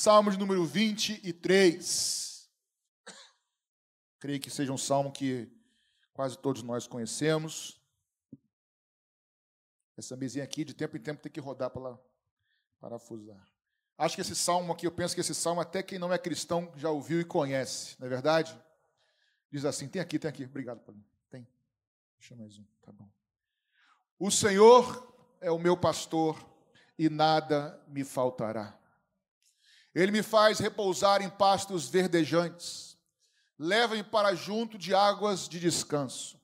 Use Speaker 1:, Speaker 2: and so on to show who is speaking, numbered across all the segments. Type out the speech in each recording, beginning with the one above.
Speaker 1: Salmo de número 23. Creio que seja um salmo que quase todos nós conhecemos. Essa mesinha aqui, de tempo em tempo, tem que rodar para parafusar. Acho que esse salmo aqui, eu penso que esse salmo, até quem não é cristão já ouviu e conhece, não é verdade? Diz assim: tem aqui, tem aqui. Obrigado, Paulinho. Tem. Deixa mais um, tá bom. O Senhor é o meu pastor e nada me faltará. Ele me faz repousar em pastos verdejantes, leva-me para junto de águas de descanso.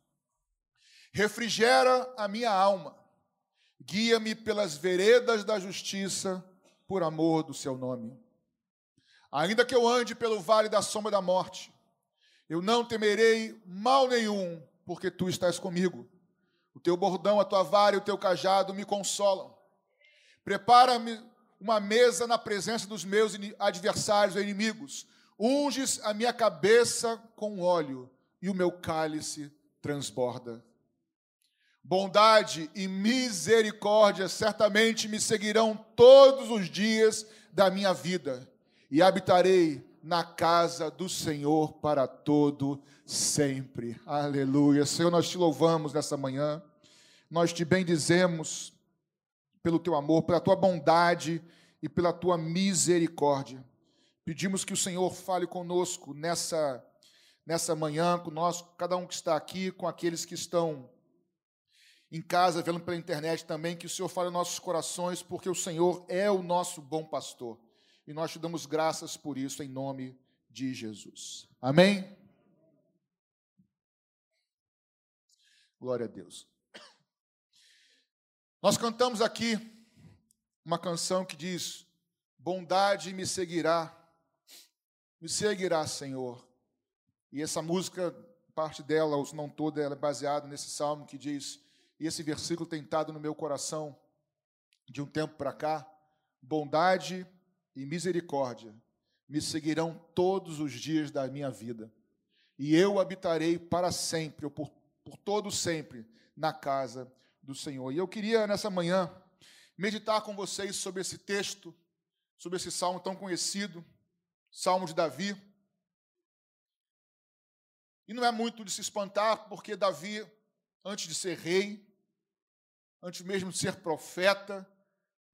Speaker 1: Refrigera a minha alma, guia-me pelas veredas da justiça, por amor do seu nome. Ainda que eu ande pelo vale da sombra da morte, eu não temerei mal nenhum, porque tu estás comigo. O teu bordão, a tua vara e o teu cajado me consolam. Prepara-me uma mesa na presença dos meus adversários ou inimigos. Unges a minha cabeça com óleo e o meu cálice transborda. Bondade e misericórdia certamente me seguirão todos os dias da minha vida, e habitarei na casa do Senhor para todo sempre. Aleluia. Senhor, nós te louvamos nessa manhã. Nós te bendizemos pelo teu amor, pela tua bondade e pela tua misericórdia. Pedimos que o Senhor fale conosco nessa nessa manhã, conosco, cada um que está aqui, com aqueles que estão em casa, vendo pela internet também, que o Senhor fale nossos corações, porque o Senhor é o nosso bom pastor. E nós te damos graças por isso, em nome de Jesus. Amém? Glória a Deus. Nós cantamos aqui uma canção que diz: Bondade me seguirá, me seguirá, Senhor. E essa música, parte dela, ou não toda, ela é baseada nesse salmo que diz: E esse versículo tem estado no meu coração de um tempo para cá: Bondade e misericórdia me seguirão todos os dias da minha vida, e eu habitarei para sempre, ou por, por todo sempre, na casa do Senhor. E eu queria, nessa manhã, meditar com vocês sobre esse texto, sobre esse salmo tão conhecido, Salmo de Davi. E não é muito de se espantar, porque Davi, antes de ser rei, antes mesmo de ser profeta,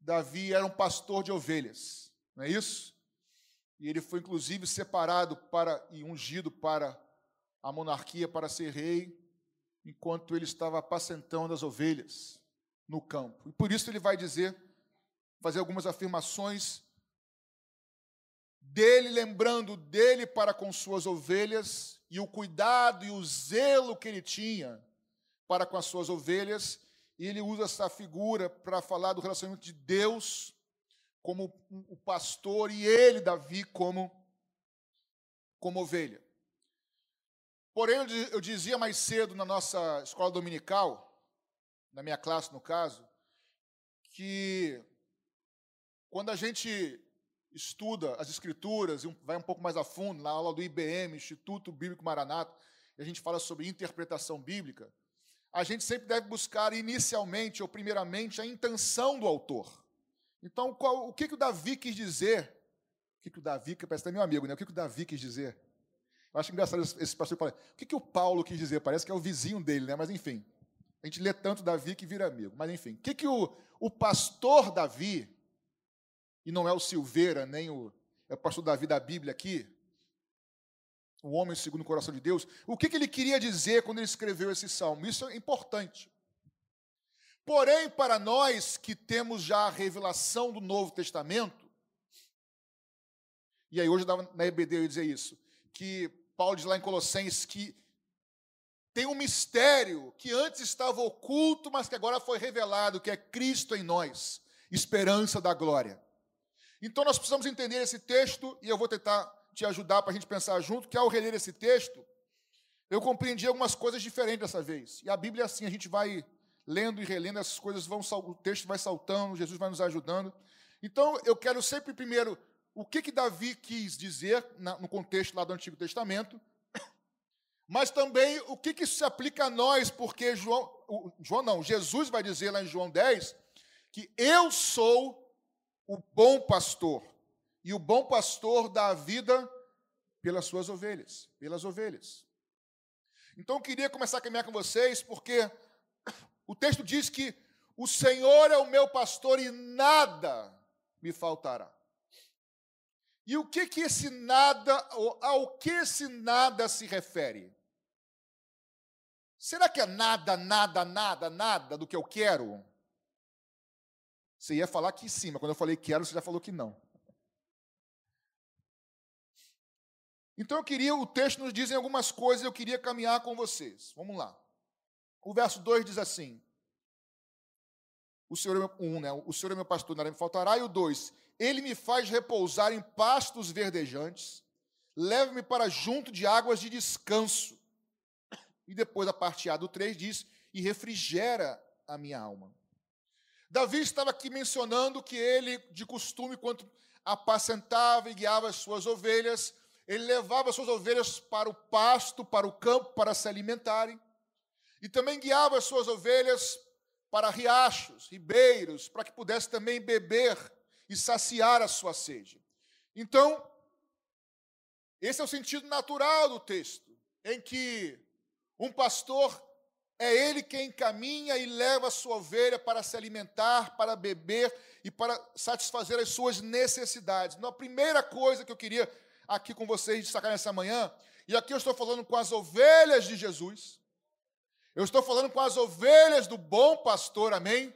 Speaker 1: Davi era um pastor de ovelhas não é isso? E ele foi inclusive separado para e ungido para a monarquia para ser rei, enquanto ele estava apacentando as ovelhas no campo. E por isso ele vai dizer, fazer algumas afirmações dele, lembrando dele para com suas ovelhas e o cuidado e o zelo que ele tinha para com as suas ovelhas. E ele usa essa figura para falar do relacionamento de Deus como o pastor e ele, Davi, como, como ovelha. Porém, eu dizia mais cedo na nossa escola dominical, na minha classe no caso, que quando a gente estuda as escrituras e vai um pouco mais a fundo, na aula do IBM, Instituto Bíblico Maranato, e a gente fala sobre interpretação bíblica, a gente sempre deve buscar inicialmente ou primeiramente a intenção do autor. Então, qual, o que, que o Davi quis dizer? O que, que o Davi, que parece até meu amigo, né? O que, que o Davi quis dizer? Eu acho engraçado esse pastor falar. O que, que o Paulo quis dizer? Parece que é o vizinho dele, né? Mas enfim. A gente lê tanto Davi que vira amigo. Mas enfim. O que, que o, o pastor Davi, e não é o Silveira, nem o. É o pastor Davi da Bíblia aqui, o homem segundo o coração de Deus, o que, que ele queria dizer quando ele escreveu esse salmo? Isso é importante. Porém, para nós que temos já a revelação do Novo Testamento, e aí hoje na EBD eu ia dizer isso, que Paulo diz lá em Colossenses que tem um mistério que antes estava oculto, mas que agora foi revelado, que é Cristo em nós, esperança da glória. Então nós precisamos entender esse texto, e eu vou tentar te ajudar para a gente pensar junto, que ao reler esse texto, eu compreendi algumas coisas diferentes dessa vez. E a Bíblia é assim, a gente vai lendo e relendo, essas coisas vão, o texto vai saltando, Jesus vai nos ajudando. Então, eu quero sempre primeiro o que, que Davi quis dizer no contexto lá do Antigo Testamento, mas também o que, que se aplica a nós, porque João, João não, Jesus vai dizer lá em João 10 que eu sou o bom pastor E o bom pastor dá a vida pelas suas ovelhas, pelas ovelhas. Então eu queria começar a caminhar com vocês, porque o texto diz que o Senhor é o meu pastor e nada me faltará. E o que que esse nada, ao que esse nada se refere? Será que é nada, nada, nada, nada do que eu quero? Você ia falar que sim, mas quando eu falei quero, você já falou que não. Então eu queria, o texto nos diz algumas coisas, eu queria caminhar com vocês. Vamos lá. O verso 2 diz assim: O Senhor é meu, um, né? O Senhor é meu pastor, nada me faltará. E o 2: Ele me faz repousar em pastos verdejantes, leva-me para junto de águas de descanso. E depois a parte A do 3 diz: E refrigera a minha alma. Davi estava aqui mencionando que ele, de costume, quando apacentava e guiava as suas ovelhas, ele levava suas ovelhas para o pasto, para o campo, para se alimentarem. E também guiava as suas ovelhas para riachos, ribeiros, para que pudesse também beber e saciar a sua sede. Então, esse é o sentido natural do texto, em que um pastor é ele quem caminha e leva a sua ovelha para se alimentar, para beber e para satisfazer as suas necessidades. Então, a primeira coisa que eu queria aqui com vocês destacar nessa manhã, e aqui eu estou falando com as ovelhas de Jesus, eu estou falando com as ovelhas do bom pastor, amém?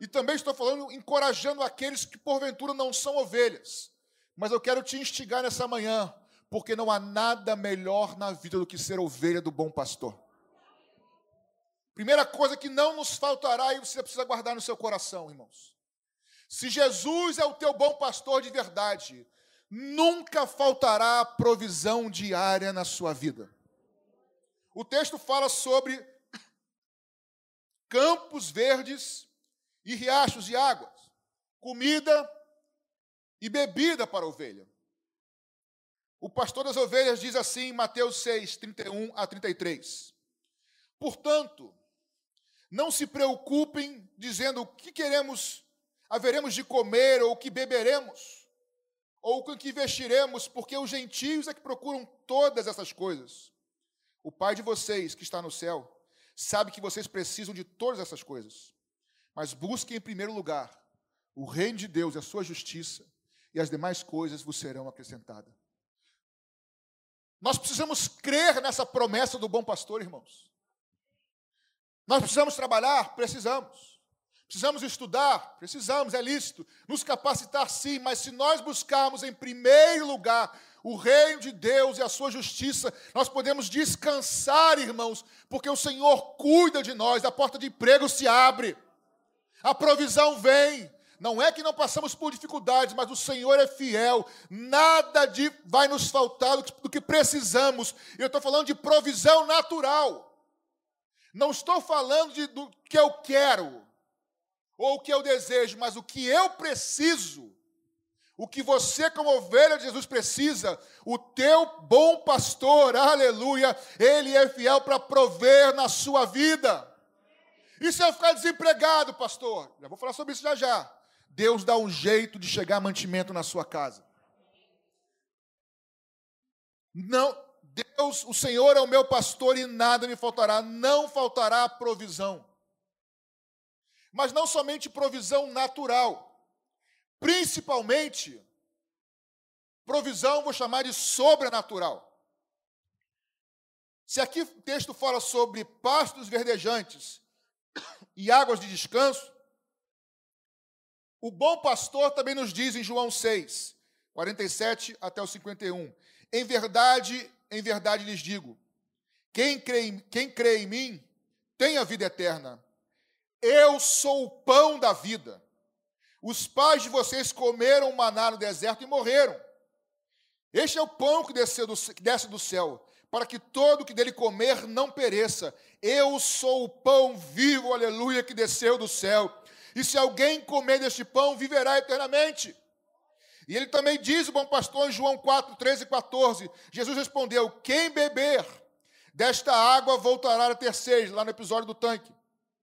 Speaker 1: E também estou falando, encorajando aqueles que porventura não são ovelhas, mas eu quero te instigar nessa manhã, porque não há nada melhor na vida do que ser ovelha do bom pastor. Primeira coisa que não nos faltará e você precisa guardar no seu coração, irmãos. Se Jesus é o teu bom pastor de verdade, nunca faltará provisão diária na sua vida. O texto fala sobre campos verdes e riachos de águas, comida e bebida para a ovelha. O pastor das ovelhas diz assim em Mateus 6, 31 a 33. Portanto, não se preocupem dizendo o que queremos, haveremos de comer ou o que beberemos ou com que vestiremos, porque os gentios é que procuram todas essas coisas. O Pai de vocês, que está no céu, sabe que vocês precisam de todas essas coisas. Mas busquem em primeiro lugar o reino de Deus e a sua justiça, e as demais coisas vos serão acrescentadas. Nós precisamos crer nessa promessa do bom pastor, irmãos. Nós precisamos trabalhar? Precisamos. Precisamos estudar? Precisamos, é lícito. Nos capacitar, sim, mas se nós buscarmos em primeiro lugar o reino de Deus e a sua justiça, nós podemos descansar, irmãos, porque o Senhor cuida de nós, a porta de emprego se abre, a provisão vem. Não é que não passamos por dificuldades, mas o Senhor é fiel, nada de vai nos faltar do que, precisamos. Eu estou falando de provisão natural. Não estou falando de, do que eu quero ou o que eu desejo, mas o que eu preciso, o que você, como ovelha de Jesus, precisa, o teu bom pastor, aleluia, ele é fiel para prover na sua vida. E se eu ficar desempregado, pastor? Já vou falar sobre isso já já. Deus dá um jeito de chegar mantimento na sua casa. Não, Deus, o Senhor é o meu pastor e nada me faltará, não faltará provisão mas não somente provisão natural, principalmente provisão, vou chamar de sobrenatural. Se aqui o texto fala sobre pastos verdejantes e águas de descanso, o bom pastor também nos diz em João 6, 47 até o 51. Em verdade, em verdade lhes digo: quem crê, quem crê em mim tem a vida eterna. Eu sou o pão da vida. Os pais de vocês comeram maná no deserto e morreram. Este é o pão que, do, que desce do céu, para que todo que dele comer não pereça. Eu sou o pão vivo, aleluia, que desceu do céu. E se alguém comer deste pão, viverá eternamente. E ele também diz, o bom pastor, em João 4, 13 e 14: Jesus respondeu: Quem beber desta água voltará a ter sede, lá no episódio do tanque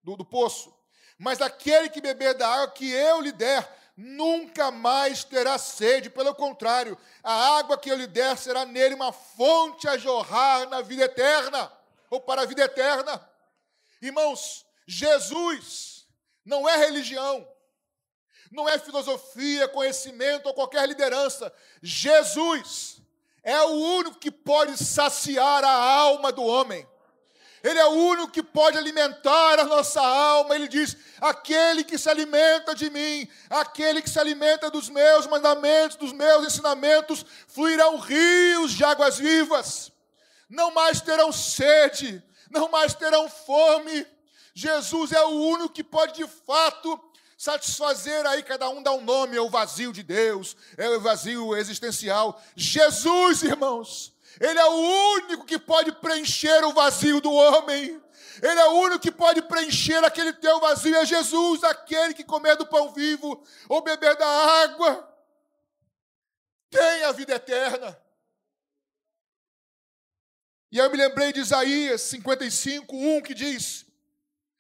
Speaker 1: do, do poço. Mas aquele que beber da água que eu lhe der, nunca mais terá sede, pelo contrário, a água que eu lhe der será nele uma fonte a jorrar na vida eterna, ou para a vida eterna. Irmãos, Jesus não é religião, não é filosofia, conhecimento ou qualquer liderança. Jesus é o único que pode saciar a alma do homem. Ele é o único que pode alimentar a nossa alma. Ele diz: aquele que se alimenta de mim, aquele que se alimenta dos meus mandamentos, dos meus ensinamentos, fluirão rios de águas vivas. Não mais terão sede, não mais terão fome. Jesus é o único que pode de fato satisfazer aí, cada um dá um nome, é o vazio de Deus, é o vazio existencial. Jesus, irmãos, Ele é o único que pode preencher o vazio do homem. Ele é o único que pode preencher aquele teu vazio. É Jesus, aquele que comer do pão vivo ou beber da água, tem a vida eterna. E eu me lembrei de Isaías 55, 1, que diz: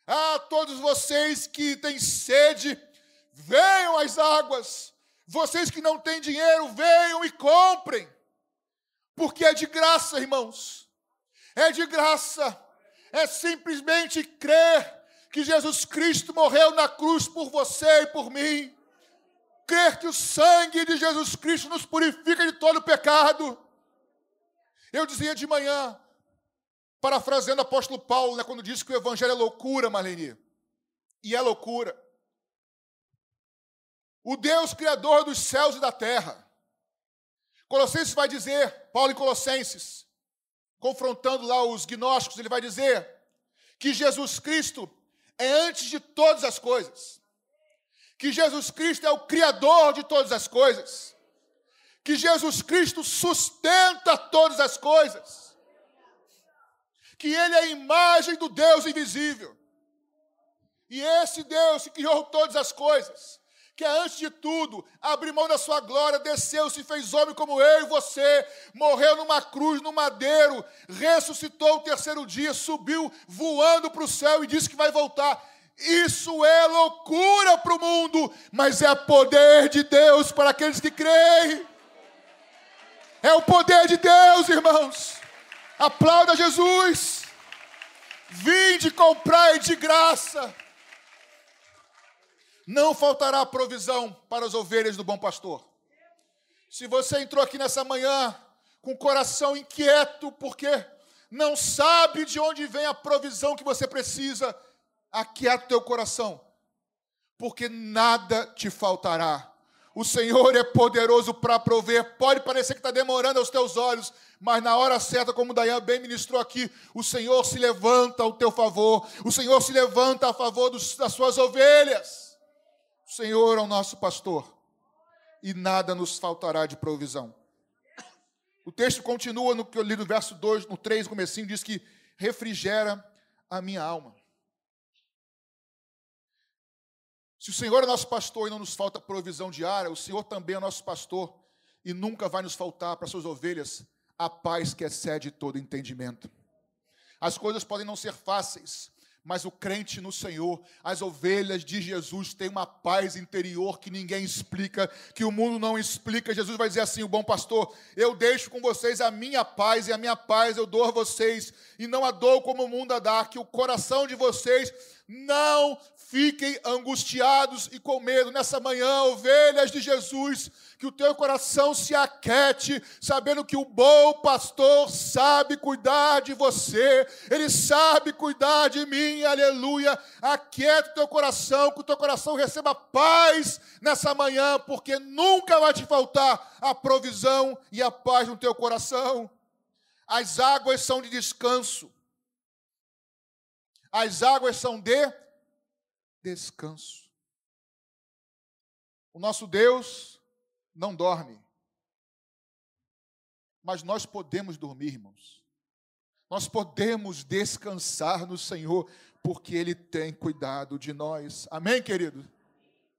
Speaker 1: ah, todos vocês que têm sede, venham às águas. Vocês que não têm dinheiro, venham e comprem. Porque é de graça, irmãos. É de graça. É simplesmente crer que Jesus Cristo morreu na cruz por você e por mim. Crer que o sangue de Jesus Cristo nos purifica de todo pecado. Eu dizia de manhã, Parafraseando o apóstolo Paulo, né, quando disse que o evangelho é loucura, Marlene. E é loucura. O Deus criador dos céus e da terra. Colossenses vai dizer, Paulo em Colossenses, confrontando lá os gnósticos, ele vai dizer que Jesus Cristo é antes de todas as coisas. Que Jesus Cristo é o criador de todas as coisas. Que Jesus Cristo sustenta todas as coisas que ele é a imagem do Deus invisível. E esse Deus que criou todas as coisas, que é antes de tudo, abriu mão da sua glória, desceu, se fez homem como eu e você, morreu numa cruz, no madeiro, ressuscitou o terceiro dia, subiu voando para o céu e disse que vai voltar. Isso é loucura para o mundo, mas é poder de Deus para aqueles que creem. É o poder de Deus, irmãos. Aplauda Jesus. Vinde comprar de graça. Não faltará provisão para as ovelhas do bom pastor. Se você entrou aqui nessa manhã com o coração inquieto, porque não sabe de onde vem a provisão que você precisa, aquieta o teu coração, porque nada te faltará. O Senhor é poderoso para prover. Pode parecer que está demorando aos teus olhos, mas na hora certa, como Dayan bem ministrou aqui, o Senhor se levanta ao teu favor. O Senhor se levanta a favor dos, das suas ovelhas. O Senhor é o nosso pastor e nada nos faltará de provisão. O texto continua no que eu li no verso 2, no 3, comecinho, diz que refrigera a minha alma. Se o Senhor é nosso pastor e não nos falta provisão diária, o Senhor também é nosso pastor e nunca vai nos faltar para suas ovelhas a paz que excede todo entendimento. As coisas podem não ser fáceis, mas o crente no Senhor, as ovelhas de Jesus têm uma paz interior que ninguém explica, que o mundo não explica. Jesus vai dizer assim: o bom pastor, eu deixo com vocês a minha paz, e a minha paz eu dou a vocês, e não a dou como o mundo a dá, que o coração de vocês não fiquem angustiados e com medo. Nessa manhã, ovelhas de Jesus, que o teu coração se aquete, sabendo que o bom pastor sabe cuidar de você, ele sabe cuidar de mim, aleluia. Aquieta o teu coração, que o teu coração receba paz nessa manhã, porque nunca vai te faltar a provisão e a paz no teu coração. As águas são de descanso. As águas são de descanso. O nosso Deus não dorme. Mas nós podemos dormir, irmãos. Nós podemos descansar no Senhor, porque Ele tem cuidado de nós. Amém, querido?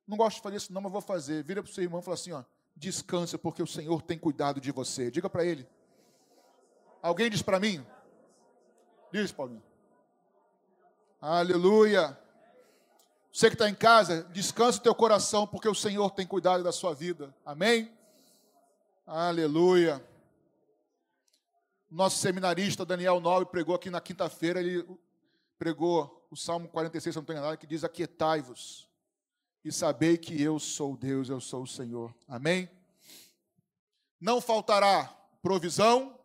Speaker 1: Não gosto de fazer isso, não, mas vou fazer. Vira para o seu irmão e fala assim: ó, descansa, porque o Senhor tem cuidado de você. Diga para ele. Alguém diz para mim? Diz, Paulinho. Aleluia. Você que está em casa, descanse o teu coração, porque o Senhor tem cuidado da sua vida. Amém? Aleluia. Nosso seminarista Daniel Nobre pregou aqui na quinta-feira, ele pregou o Salmo 46, se não estou enganado, que diz: Aquietai-vos e sabei que eu sou Deus, eu sou o Senhor. Amém? Não faltará provisão.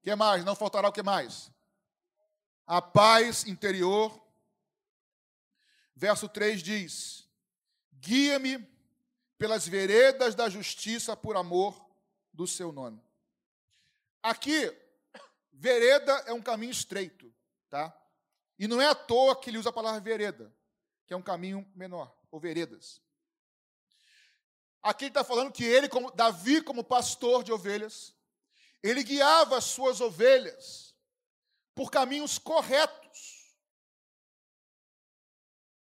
Speaker 1: O que mais? Não faltará o que mais? A paz interior. Verso 3 diz: Guia-me pelas veredas da justiça por amor do seu nome. Aqui, vereda é um caminho estreito, tá? E não é à toa que ele usa a palavra vereda, que é um caminho menor ou veredas. Aqui ele está falando que ele, como Davi, como pastor de ovelhas, ele guiava as suas ovelhas por caminhos corretos.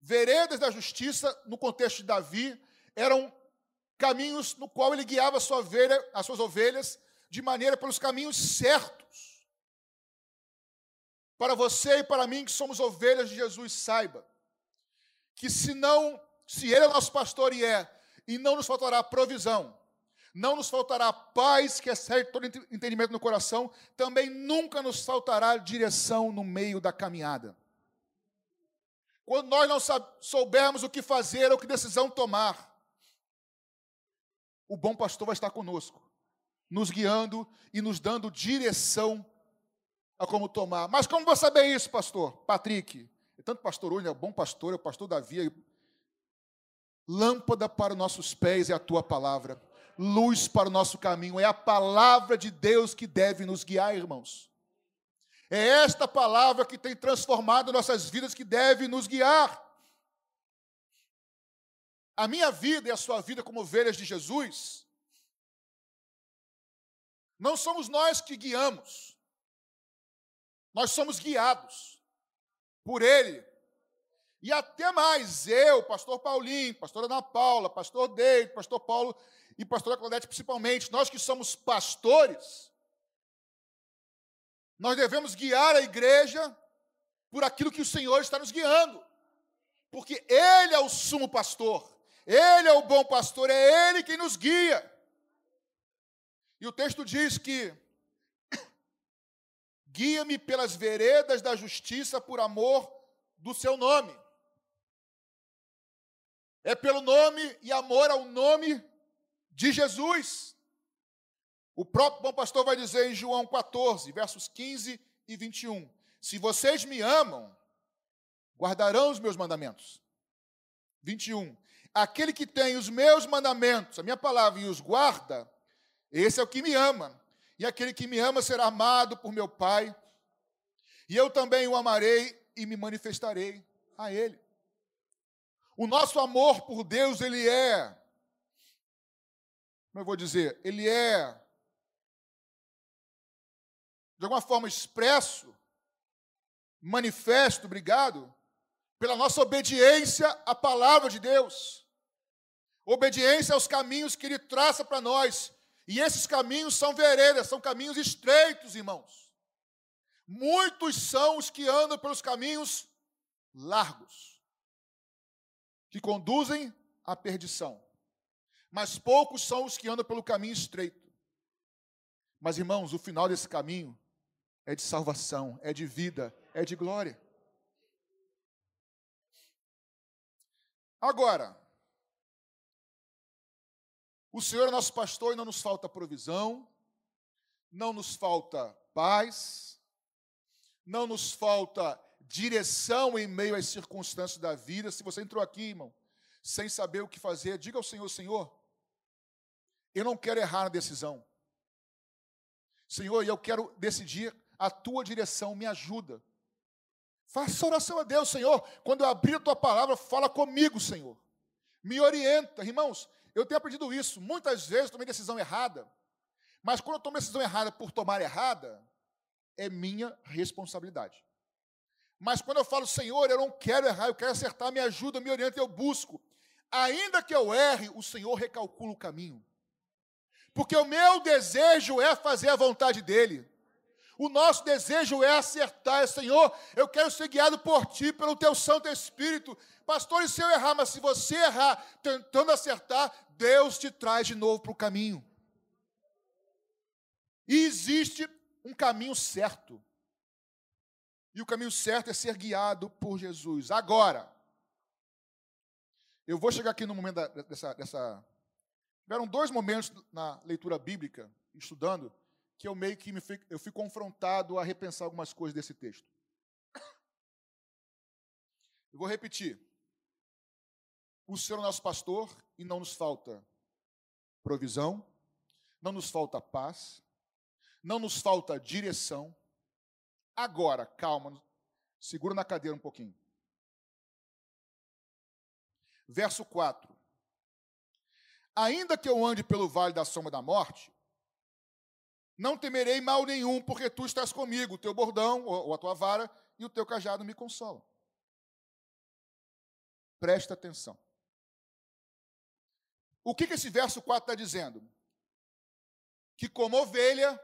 Speaker 1: Veredas da justiça, no contexto de Davi, eram caminhos no qual ele guiava sua ovelha, as suas ovelhas de maneira pelos caminhos certos. Para você e para mim que somos ovelhas de Jesus, saiba que se não se Ele é nosso pastor e é, e não nos faltará provisão, não nos faltará paz, que excede todo entendimento no coração, também nunca nos faltará direção no meio da caminhada. Quando nós não soubermos o que fazer ou que decisão tomar, o bom pastor vai estar conosco, nos guiando e nos dando direção a como tomar. Mas como vou saber isso, pastor? Patrick, é tanto pastor hoje, é o bom pastor, é o pastor Davi, Lâmpada para os nossos pés é a tua palavra, luz para o nosso caminho, é a palavra de Deus que deve nos guiar, irmãos. É esta palavra que tem transformado nossas vidas, que deve nos guiar. A minha vida e a sua vida como ovelhas de Jesus, não somos nós que guiamos, nós somos guiados por Ele. E até mais, eu, pastor Paulinho, pastor Ana Paula, pastor Deide, pastor Paulo e pastora Claudete principalmente, nós que somos pastores, nós devemos guiar a igreja por aquilo que o Senhor está nos guiando. Porque Ele é o sumo pastor, Ele é o bom pastor, é Ele quem nos guia. E o texto diz que guia-me pelas veredas da justiça por amor do seu nome. É pelo nome e amor ao nome de Jesus. O próprio bom pastor vai dizer em João 14, versos 15 e 21. Se vocês me amam, guardarão os meus mandamentos. 21. Aquele que tem os meus mandamentos, a minha palavra, e os guarda, esse é o que me ama. E aquele que me ama será amado por meu Pai. E eu também o amarei e me manifestarei a ele. O nosso amor por Deus, ele é, como eu vou dizer, ele é, de alguma forma, expresso, manifesto, obrigado, pela nossa obediência à palavra de Deus, obediência aos caminhos que Ele traça para nós, e esses caminhos são veredas, são caminhos estreitos, irmãos. Muitos são os que andam pelos caminhos largos que conduzem à perdição. Mas poucos são os que andam pelo caminho estreito. Mas, irmãos, o final desse caminho é de salvação, é de vida, é de glória. Agora, o Senhor é nosso pastor e não nos falta provisão, não nos falta paz, não nos falta direção em meio às circunstâncias da vida. Se você entrou aqui, irmão, sem saber o que fazer, diga ao Senhor: Senhor, eu não quero errar na decisão. Senhor, eu quero decidir a tua direção, me ajuda. Faça oração a Deus, Senhor. Quando eu abrir a tua palavra, fala comigo, Senhor. Me orienta. Irmãos, eu tenho aprendido isso. Muitas vezes tomei decisão errada. Mas quando eu tomo decisão errada por tomar errada, é minha responsabilidade. Mas quando eu falo, Senhor, eu não quero errar, eu quero acertar, me ajuda, me orienta, eu busco. Ainda que eu erre, o Senhor recalcula o caminho. Porque o meu desejo é fazer a vontade dEle. O nosso desejo é acertar, é, Senhor, eu quero ser guiado por Ti, pelo Teu Santo Espírito. Pastor, e se eu errar? Mas se você errar tentando acertar, Deus te traz de novo para o caminho. E existe um caminho certo. E o caminho certo é ser guiado por Jesus. Agora, eu vou chegar aqui no momento dessa, dessa. Tiveram dois momentos na leitura bíblica, estudando, que eu meio que me fui, eu fui confrontado a repensar algumas coisas desse texto. Eu vou repetir. O Senhor é nosso pastor e não nos falta provisão, não nos falta paz, não nos falta direção. Agora, calma, segura na cadeira um pouquinho. Verso 4. Ainda que eu ande pelo vale da sombra da morte, não temerei mal nenhum, porque tu estás comigo, o teu bordão ou a tua vara e o teu cajado me consolam. Presta atenção. O que, que esse verso 4 está dizendo? Que como ovelha,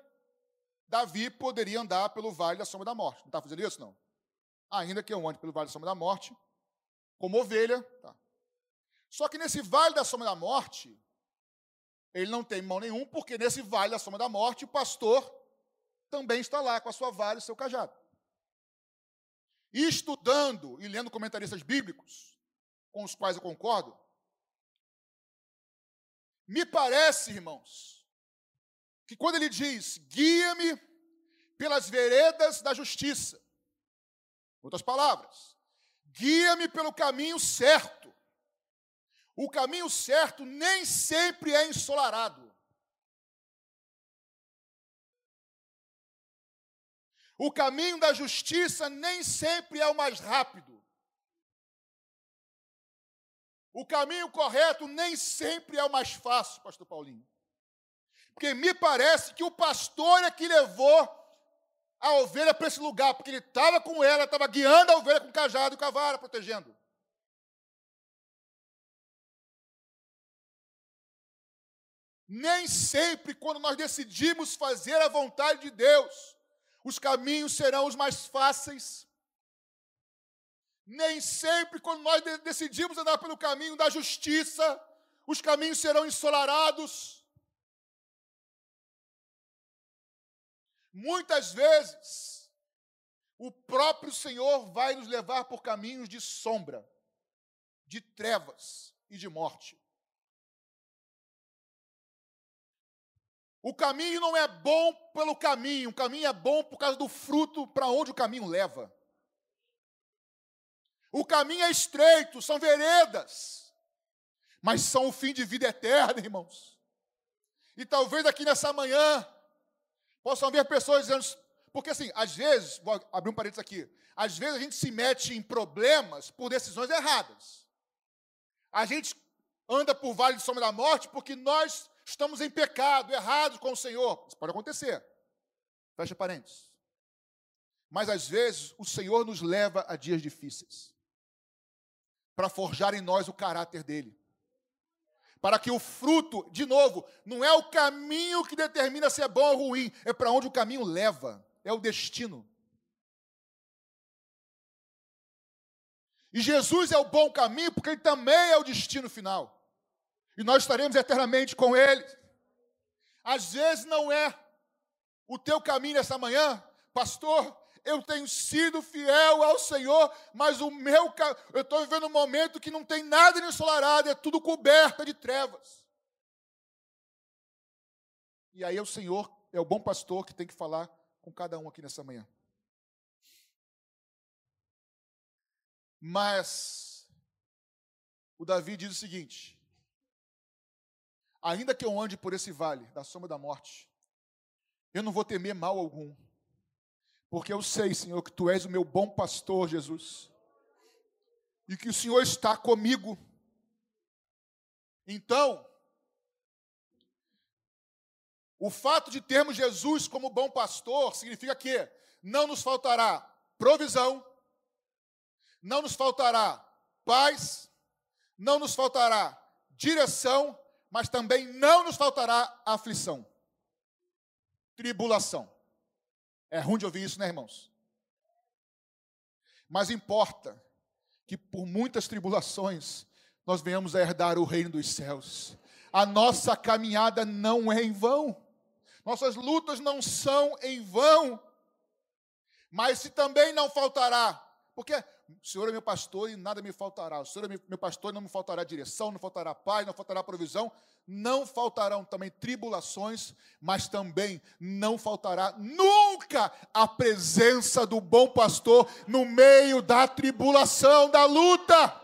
Speaker 1: Davi poderia andar pelo vale da sombra da morte. Não está fazendo isso, não? Ainda que eu ande pelo vale da sombra da morte, como ovelha. Tá. Só que nesse vale da sombra da morte, ele não tem mão nenhum, porque nesse vale da sombra da morte, o pastor também está lá com a sua vara e o seu cajado. E estudando e lendo comentaristas bíblicos, com os quais eu concordo, me parece, irmãos, que quando ele diz, guia-me pelas veredas da justiça, outras palavras, guia-me pelo caminho certo. O caminho certo nem sempre é ensolarado. O caminho da justiça nem sempre é o mais rápido. O caminho correto nem sempre é o mais fácil, pastor Paulinho. Porque me parece que o pastor é que levou a ovelha para esse lugar, porque ele estava com ela, estava guiando a ovelha com o cajado e com a vara, protegendo. Nem sempre, quando nós decidimos fazer a vontade de Deus, os caminhos serão os mais fáceis, nem sempre, quando nós decidimos andar pelo caminho da justiça, os caminhos serão ensolarados. Muitas vezes, o próprio Senhor vai nos levar por caminhos de sombra, de trevas e de morte. O caminho não é bom pelo caminho, o caminho é bom por causa do fruto para onde o caminho leva. O caminho é estreito, são veredas, mas são o fim de vida eterna, irmãos. E talvez aqui nessa manhã possam haver pessoas dizendo, porque assim, às vezes, vou abrir um parênteses aqui, às vezes a gente se mete em problemas por decisões erradas. A gente anda por vale de sombra da morte porque nós estamos em pecado, errados com o Senhor. Isso pode acontecer. Fecha parênteses. Mas às vezes o Senhor nos leva a dias difíceis para forjar em nós o caráter dele. Para que o fruto, de novo, não é o caminho que determina se é bom ou ruim, é para onde o caminho leva, é o destino. E Jesus é o bom caminho, porque ele também é o destino final. E nós estaremos eternamente com ele. Às vezes não é o teu caminho nessa manhã, pastor, eu tenho sido fiel ao Senhor, mas o meu, eu estou vivendo um momento que não tem nada ensolarado, é tudo coberto de trevas. E aí é o Senhor, é o bom pastor que tem que falar com cada um aqui nessa manhã. Mas o Davi diz o seguinte: ainda que eu ande por esse vale da sombra da morte, eu não vou temer mal algum porque eu sei, Senhor, que tu és o meu bom pastor, Jesus. E que o Senhor está comigo. Então, o fato de termos Jesus como bom pastor significa que não nos faltará provisão, não nos faltará paz, não nos faltará direção, mas também não nos faltará aflição, tribulação. É ruim de ouvir isso, né, irmãos? Mas importa que por muitas tribulações nós venhamos a herdar o reino dos céus. A nossa caminhada não é em vão. Nossas lutas não são em vão. Mas se também não faltará, porque o Senhor é meu pastor e nada me faltará. O Senhor é meu pastor e não me faltará direção, não faltará paz, não faltará provisão. Não faltarão também tribulações, mas também não faltará nunca a presença do bom pastor no meio da tribulação, da luta.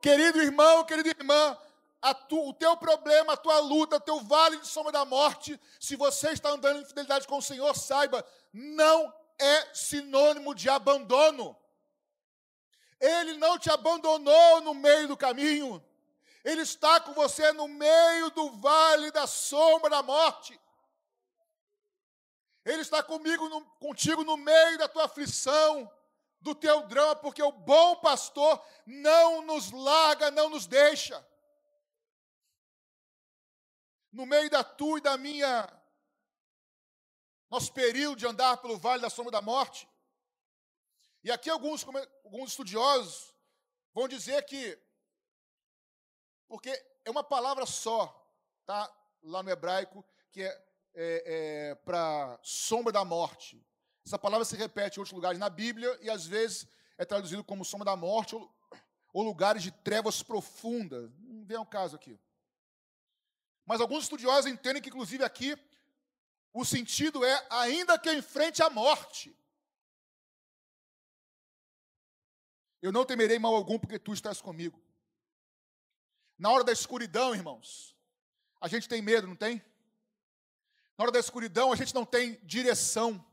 Speaker 1: Querido irmão, querida irmã, tu, o teu problema, a tua luta, o teu vale de sombra da morte, se você está andando em fidelidade com o Senhor, saiba, não é sinônimo de abandono. Ele não te abandonou no meio do caminho. Ele está com você no meio do vale da sombra da morte. Ele está comigo, no, contigo no meio da tua aflição, do teu drama, porque o bom pastor não nos larga, não nos deixa. No meio da tua e da minha, nosso período de andar pelo vale da sombra da morte, e aqui alguns, alguns estudiosos vão dizer que, porque é uma palavra só, tá? Lá no hebraico, que é, é, é para sombra da morte. Essa palavra se repete em outros lugares na Bíblia e às vezes é traduzido como sombra da morte ou, ou lugares de trevas profundas. Não vem ao caso aqui. Mas alguns estudiosos entendem que, inclusive, aqui o sentido é ainda que enfrente a morte. Eu não temerei mal algum, porque tu estás comigo. Na hora da escuridão, irmãos, a gente tem medo, não tem? Na hora da escuridão, a gente não tem direção.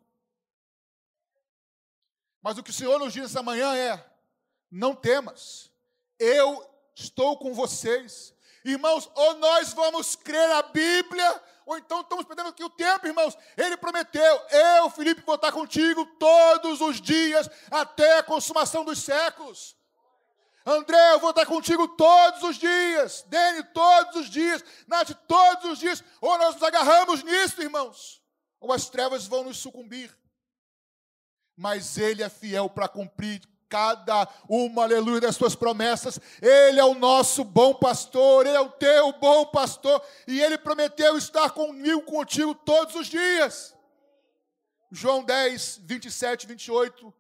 Speaker 1: Mas o que o Senhor nos diz essa manhã é: não temas, eu estou com vocês. Irmãos, ou nós vamos crer na Bíblia, ou então estamos perdendo aqui o tempo, irmãos. Ele prometeu: eu, Felipe, vou estar contigo todos os dias até a consumação dos séculos. André, eu vou estar contigo todos os dias. Dene, todos os dias. Nath, todos os dias. Ou nós nos agarramos nisso, irmãos, ou as trevas vão nos sucumbir. Mas Ele é fiel para cumprir cada uma, aleluia, das suas promessas. Ele é o nosso bom pastor, Ele é o teu bom pastor, e Ele prometeu estar comigo, contigo todos os dias. João 10, 27, 28,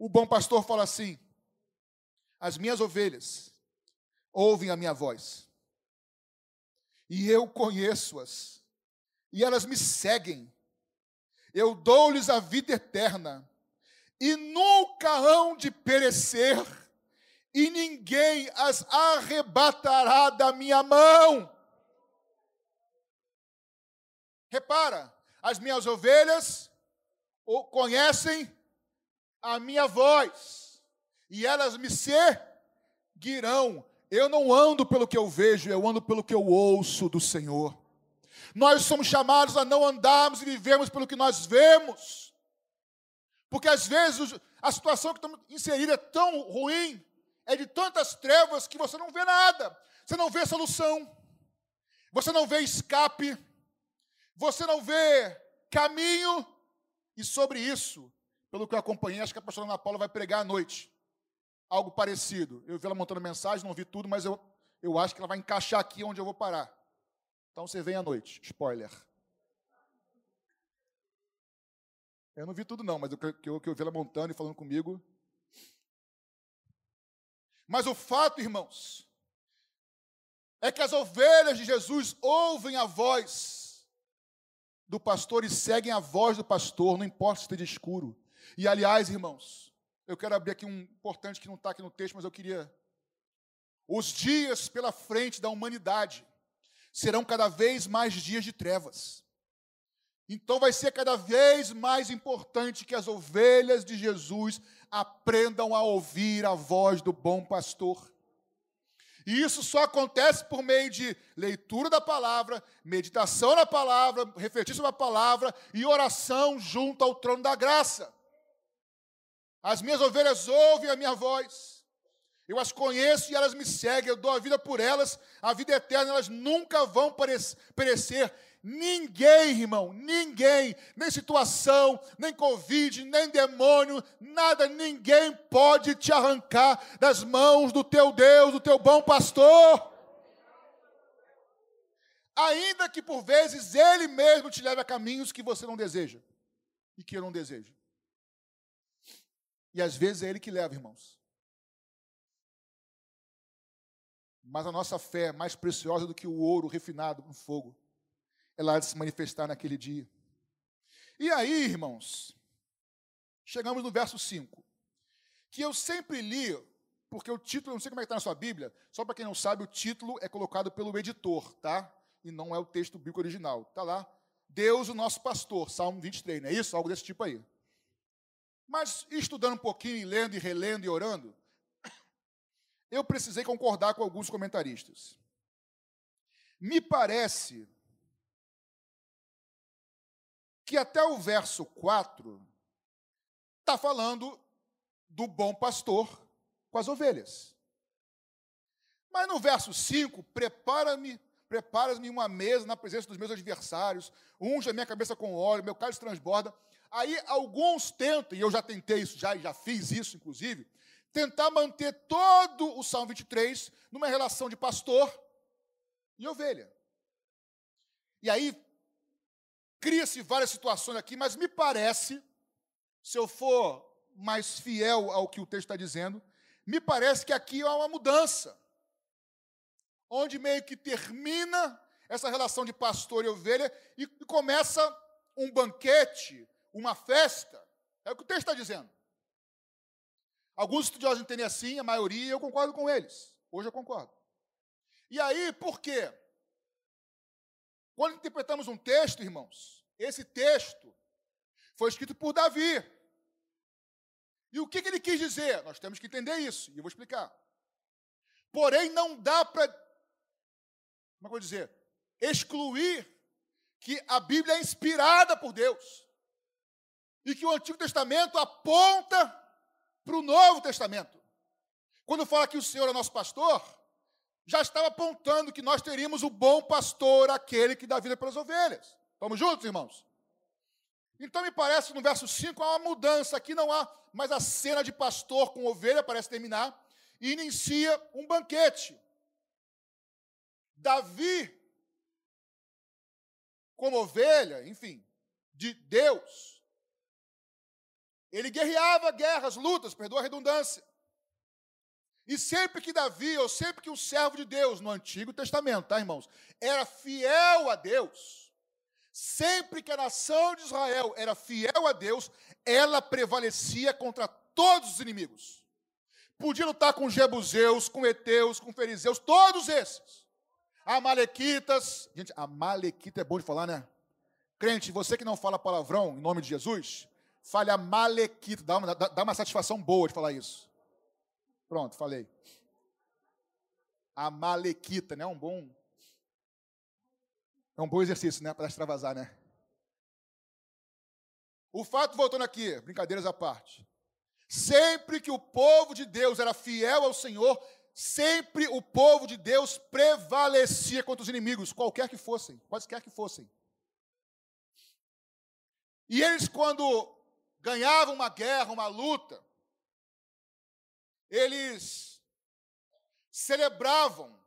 Speaker 1: o bom pastor fala assim: As minhas ovelhas ouvem a minha voz, e eu conheço-as, e elas me seguem. Eu dou-lhes a vida eterna e nunca hão de perecer, e ninguém as arrebatará da minha mão. Repara, as minhas ovelhas conhecem a minha voz, e elas me seguirão. Eu não ando pelo que eu vejo, eu ando pelo que eu ouço do Senhor. Nós somos chamados a não andarmos e vivermos pelo que nós vemos. Porque às vezes a situação que estamos inseridos é tão ruim, é de tantas trevas que você não vê nada. Você não vê solução. Você não vê escape. Você não vê caminho. E sobre isso, pelo que eu acompanhei, acho que a pastora Ana Paula vai pregar à noite. Algo parecido. Eu vi ela montando mensagem, não vi tudo, mas eu, eu acho que ela vai encaixar aqui onde eu vou parar. Então você vem à noite. Spoiler. Eu não vi tudo, não, mas o que eu, que eu vi ela montando e falando comigo. Mas o fato, irmãos, é que as ovelhas de Jesus ouvem a voz do pastor e seguem a voz do pastor, não importa se esteja escuro. E aliás, irmãos, eu quero abrir aqui um importante que não está aqui no texto, mas eu queria. Os dias pela frente da humanidade serão cada vez mais dias de trevas. Então vai ser cada vez mais importante que as ovelhas de Jesus aprendam a ouvir a voz do bom pastor. E isso só acontece por meio de leitura da palavra, meditação na palavra, refletir sobre a palavra e oração junto ao trono da graça. As minhas ovelhas ouvem a minha voz. Eu as conheço e elas me seguem, eu dou a vida por elas, a vida eterna, elas nunca vão perecer Ninguém, irmão, ninguém, nem situação, nem Covid, nem demônio, nada, ninguém pode te arrancar das mãos do teu Deus, do teu bom pastor. Ainda que por vezes ele mesmo te leve a caminhos que você não deseja e que eu não desejo. E às vezes é ele que leva, irmãos. Mas a nossa fé é mais preciosa do que o ouro refinado no fogo ela há de se manifestar naquele dia. E aí, irmãos, chegamos no verso 5, que eu sempre li, porque o título, não sei como é que está na sua Bíblia, só para quem não sabe, o título é colocado pelo editor, tá? E não é o texto bíblico original. Está lá, Deus, o nosso pastor, Salmo 23, não é isso? Algo desse tipo aí. Mas estudando um pouquinho, lendo e relendo e orando, eu precisei concordar com alguns comentaristas. Me parece que até o verso 4 está falando do bom pastor com as ovelhas. Mas no verso 5, prepara-me, prepara-me uma mesa na presença dos meus adversários, unge a minha cabeça com óleo, meu cálice transborda. Aí alguns tentam, e eu já tentei isso, já, já fiz isso, inclusive, tentar manter todo o Salmo 23 numa relação de pastor e ovelha. E aí Cria-se várias situações aqui, mas me parece, se eu for mais fiel ao que o texto está dizendo, me parece que aqui há uma mudança. Onde meio que termina essa relação de pastor e ovelha e começa um banquete, uma festa. É o que o texto está dizendo. Alguns estudiosos entendem assim, a maioria, eu concordo com eles. Hoje eu concordo. E aí, por quê? Quando interpretamos um texto, irmãos, esse texto foi escrito por Davi. E o que, ele quis dizer? Nós temos que entender isso, e eu vou explicar. Porém, não dá para, como é que eu vou dizer, excluir que a Bíblia é inspirada por Deus. E que o Antigo Testamento aponta para o Novo Testamento. Quando fala que o Senhor é nosso pastor, já estava apontando que nós teríamos o bom pastor, aquele que dá vida pelas ovelhas. Estamos juntos, irmãos? Então me parece no verso 5 há uma mudança. Aqui não há mais a cena de pastor com ovelha, parece terminar, e inicia um banquete. Davi, como ovelha, enfim, de Deus, ele guerreava guerras, lutas, perdoa a redundância. E sempre que Davi, ou sempre que o servo de Deus, no Antigo Testamento, tá, irmãos, era fiel a Deus, sempre que a nação de Israel era fiel a Deus, ela prevalecia contra todos os inimigos. Podia lutar com Jebuseus, com Eteus, com Fariseus, todos esses. Amalequitas. Gente, Amalequita é bom de falar, né? Crente, você que não fala palavrão em nome de Jesus, fale Amalequita, dá uma, dá, dá uma satisfação boa de falar isso. Pronto, falei. A Malequita, né? Um bom. É um bom exercício, né? Para extravasar, né? O fato, voltando aqui, brincadeiras à parte. Sempre que o povo de Deus era fiel ao Senhor, sempre o povo de Deus prevalecia contra os inimigos, qualquer que fossem, quaisquer que fossem. E eles, quando ganhavam uma guerra, uma luta, eles celebravam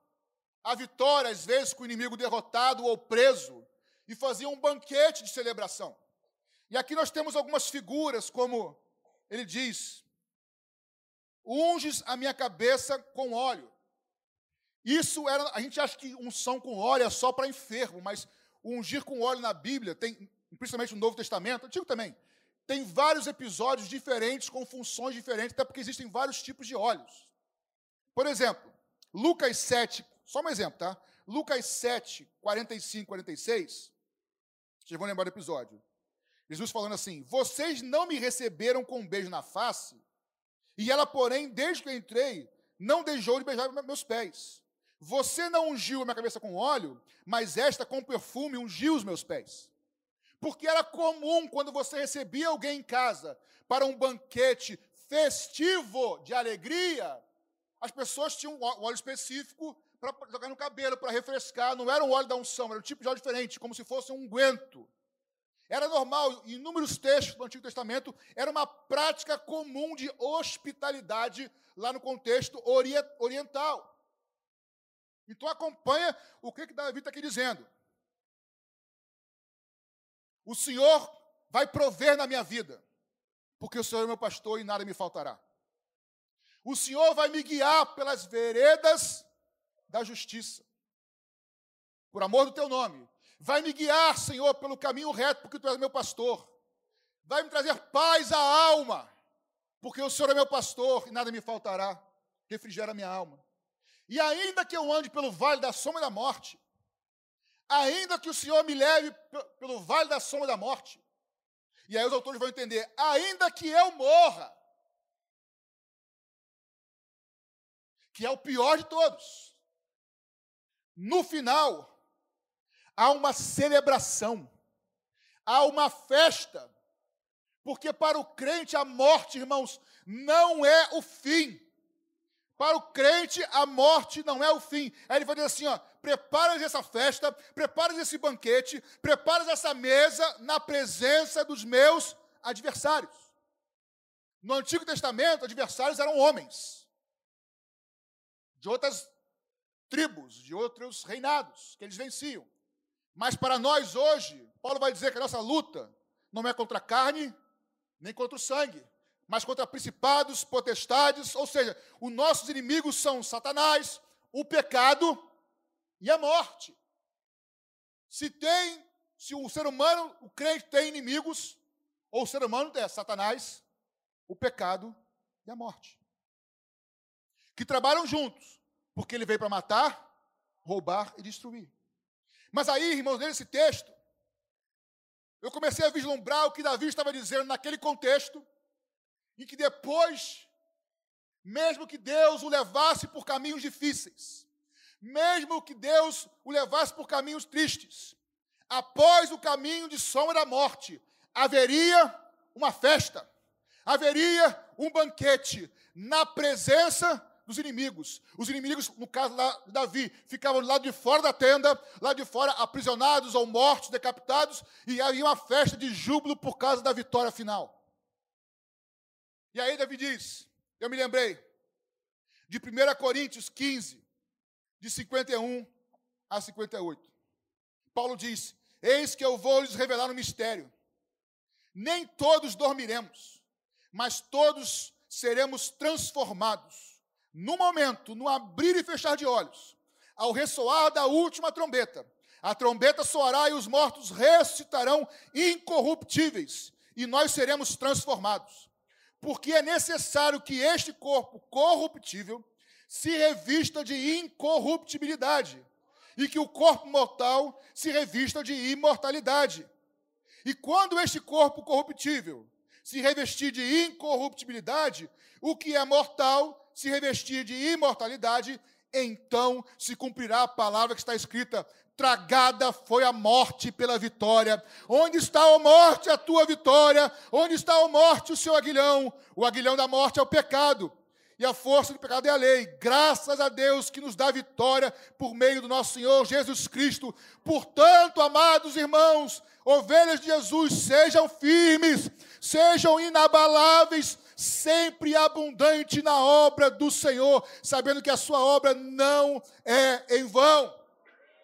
Speaker 1: a vitória, às vezes com o inimigo derrotado ou preso, e faziam um banquete de celebração. E aqui nós temos algumas figuras, como ele diz: unges a minha cabeça com óleo. Isso era, a gente acha que unção com óleo é só para enfermo, mas ungir com óleo na Bíblia, tem, principalmente no Novo Testamento, antigo também, tem vários episódios diferentes, com funções diferentes, até porque existem vários tipos de óleos. Por exemplo, Lucas 7, só um exemplo, tá? Lucas 7, 45, 46. Vocês vão lembrar do episódio. Jesus falando assim: Vocês não me receberam com um beijo na face, e ela, porém, desde que eu entrei, não deixou de beijar meus pés. Você não ungiu a minha cabeça com óleo, mas esta com perfume ungiu os meus pés. Porque era comum, quando você recebia alguém em casa para um banquete festivo de alegria, as pessoas tinham um óleo específico para jogar no cabelo, para refrescar. Não era um óleo da unção, era um tipo de óleo diferente, como se fosse um unguento. Era normal, em inúmeros textos do Antigo Testamento, era uma prática comum de hospitalidade lá no contexto oriental. Então acompanha o que, que Davi está aqui dizendo. O Senhor vai prover na minha vida, porque o Senhor é meu pastor e nada me faltará. O Senhor vai me guiar pelas veredas da justiça, por amor do teu nome. Vai me guiar, Senhor, pelo caminho reto, porque tu és meu pastor. Vai me trazer paz à alma, porque o Senhor é meu pastor e nada me faltará. Refrigera minha alma. E ainda que eu ande pelo vale da sombra da morte, ainda que o Senhor me leve pelo vale da sombra da morte, e aí os autores vão entender, ainda que eu morra, que é o pior de todos, no final, há uma celebração, há uma festa, porque para o crente a morte, irmãos, não é o fim. Para o crente, a morte não é o fim. Aí ele vai dizer assim: ó, prepara essa festa, prepara esse banquete, prepara essa mesa na presença dos meus adversários. No Antigo Testamento, adversários eram homens de outras tribos, de outros reinados que eles venciam. Mas para nós hoje, Paulo vai dizer que a nossa luta não é contra a carne, nem contra o sangue, mas contra principados, potestades, ou seja, os nossos inimigos são Satanás, o pecado e a morte. Se tem, se o ser humano, o crente tem inimigos, ou o ser humano é Satanás, o pecado e a morte. Que trabalham juntos, porque ele veio para matar, roubar e destruir. Mas aí, irmãos, nesse texto, eu comecei a vislumbrar o que Davi estava dizendo naquele contexto, em que depois, mesmo que Deus o levasse por caminhos difíceis, mesmo que Deus o levasse por caminhos tristes, após o caminho de sombra da morte, haveria uma festa, haveria um banquete na presença dos inimigos. Os inimigos, no caso lá de Davi, ficavam lado de fora da tenda, lá de fora aprisionados ou mortos, decapitados, e havia uma festa de júbilo por causa da vitória final. E aí Davi diz, eu me lembrei, de 1 Coríntios 15, de 51 a 58. Paulo diz: Eis que eu vou lhes revelar um mistério. Nem todos dormiremos, mas todos seremos transformados. No momento, no abrir e fechar de olhos, ao ressoar da última trombeta, a trombeta soará e os mortos ressuscitarão incorruptíveis, e nós seremos transformados porque é necessário que este corpo corruptível se revista de incorruptibilidade e que o corpo mortal se revista de imortalidade. E quando este corpo corruptível se revestir de incorruptibilidade, o que é mortal se revestir de imortalidade, então se cumprirá a palavra que está escrita: tragada foi a morte pela vitória. Onde está a morte, a tua vitória? Onde está a morte, o seu aguilhão? O aguilhão da morte é o pecado. E a força do pecado é a lei. Graças a Deus que nos dá vitória por meio do nosso Senhor Jesus Cristo. Portanto, amados irmãos, ovelhas de Jesus, sejam firmes, sejam inabaláveis, sempre abundante na obra do Senhor, sabendo que a sua obra não é em vão.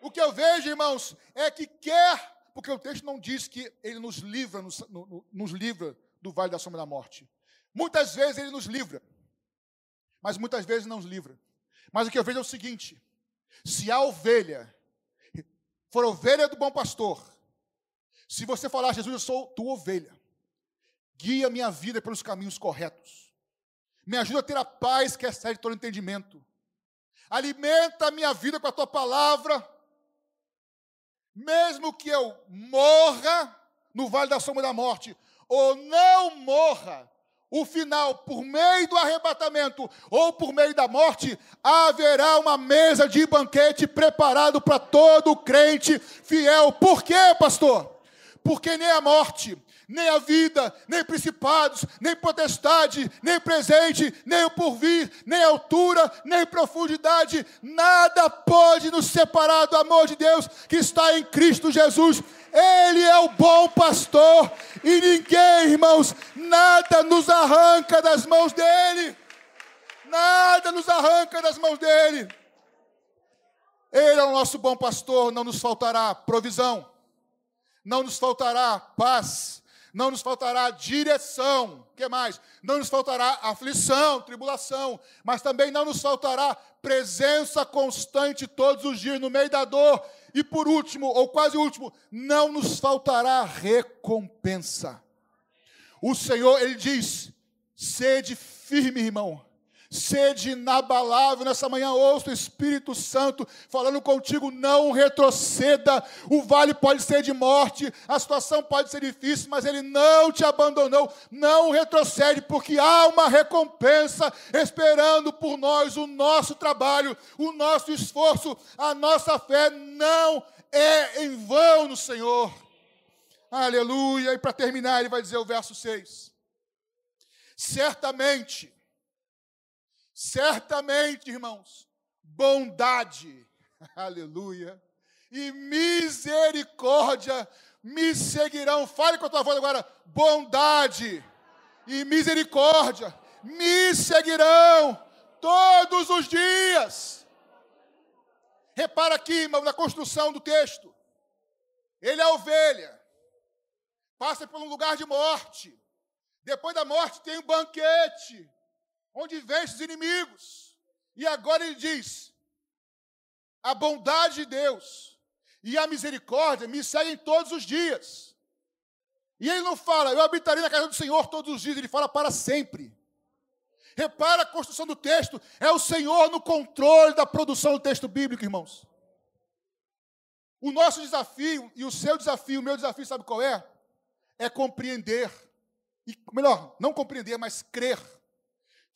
Speaker 1: O que eu vejo, irmãos, é que quer, porque o texto não diz que ele nos livra, nos, nos livra do vale da sombra da morte. Muitas vezes ele nos livra, mas muitas vezes não nos livra. Mas o que eu vejo é o seguinte: se a ovelha for ovelha do bom pastor, se você falar, Jesus, eu sou tua ovelha, guia minha vida pelos caminhos corretos, me ajuda a ter a paz que excede todo entendimento, alimenta a minha vida com a tua palavra, mesmo que eu morra no vale da sombra da morte, ou não morra, o final, por meio do arrebatamento ou por meio da morte, haverá uma mesa de banquete preparado para todo crente fiel. Por quê, pastor? Porque nem a morte, nem a vida, nem principados, nem potestade, nem presente, nem o porvir, nem altura, nem profundidade, nada pode nos separar do amor de Deus que está em Cristo Jesus. Ele é o bom pastor e ninguém, irmãos, nada nos arranca das mãos dele. Nada nos arranca das mãos dele. Ele é o nosso bom pastor, não nos faltará provisão, não nos faltará paz, não nos faltará direção, que mais? Não nos faltará aflição, tribulação, mas também não nos faltará presença constante todos os dias no meio da dor. E por último, ou quase último, não nos faltará recompensa. O Senhor, ele diz: sede firme, irmão, Sede inabalável nessa manhã, ouça o Espírito Santo falando contigo, não retroceda. O vale pode ser de morte, a situação pode ser difícil, mas Ele não te abandonou. Não retrocede, porque há uma recompensa esperando por nós. O nosso trabalho, o nosso esforço, a nossa fé não é em vão no Senhor. Aleluia. E para terminar, ele vai dizer o verso 6. Certamente Certamente, irmãos, bondade, aleluia, e misericórdia me seguirão. Fale com a tua voz agora: bondade e misericórdia me seguirão todos os dias. Repara aqui, irmão, na construção do texto. Ele é ovelha, passa por um lugar de morte. Depois da morte tem um banquete onde vence os inimigos. E agora ele diz: a bondade de Deus e a misericórdia me seguem todos os dias. E ele não fala, eu habitarei na casa do Senhor todos os dias, ele fala para sempre. Repara a construção do texto, é o Senhor no controle da produção do texto bíblico, irmãos. O nosso desafio e o seu desafio, o meu desafio, sabe qual é? É compreender, e melhor, não compreender, mas crer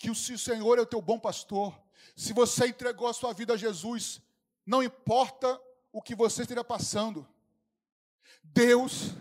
Speaker 1: que o Senhor é o teu bom pastor, se você entregou a sua vida a Jesus, não importa o que você esteja passando, Deus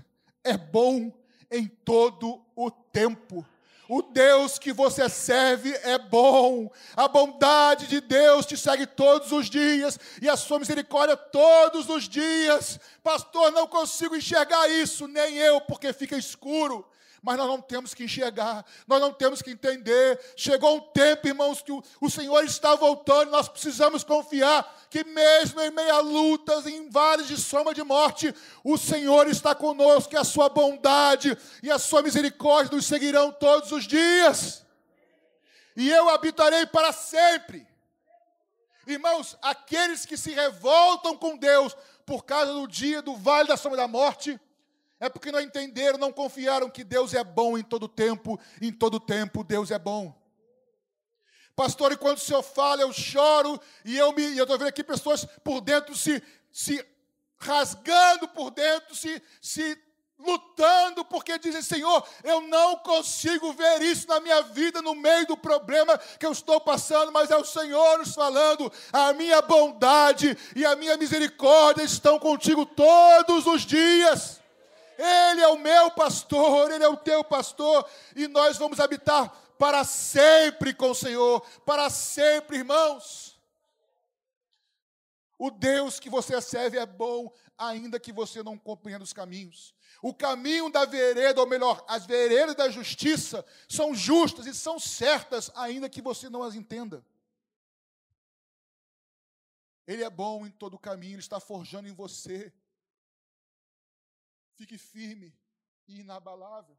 Speaker 1: é bom em todo o tempo. O Deus que você serve é bom. A bondade de Deus te segue todos os dias e a sua misericórdia todos os dias. Pastor, não consigo enxergar isso, nem eu, porque fica escuro mas nós não temos que enxergar, nós não temos que entender. Chegou um tempo, irmãos, que o, Senhor está voltando, nós precisamos confiar que, mesmo em meia lutas, em vales de soma de morte, o Senhor está conosco, e a sua bondade e a sua misericórdia nos seguirão todos os dias, e eu habitarei para sempre. Irmãos, aqueles que se revoltam com Deus por causa do dia do vale da sombra da morte, é porque não entenderam, não confiaram que Deus é bom em todo tempo, em todo tempo Deus é bom. Pastor, e quando o Senhor fala, eu choro, e eu me, eu estou vendo aqui pessoas por dentro se, se rasgando por dentro, se, se lutando, porque dizem, Senhor, eu não consigo ver isso na minha vida, no meio do problema que eu estou passando, mas é o Senhor nos falando, a minha bondade e a minha misericórdia estão contigo todos os dias. Ele é o meu pastor, Ele é o teu pastor, e nós vamos habitar para sempre com o Senhor, para sempre, irmãos. O Deus que você serve é bom, ainda que você não compreenda os caminhos. O caminho da vereda, ou melhor, as veredas da justiça, são justas e são certas, ainda que você não as entenda. Ele é bom em todo o caminho, Ele está forjando em você Fique firme e inabalável.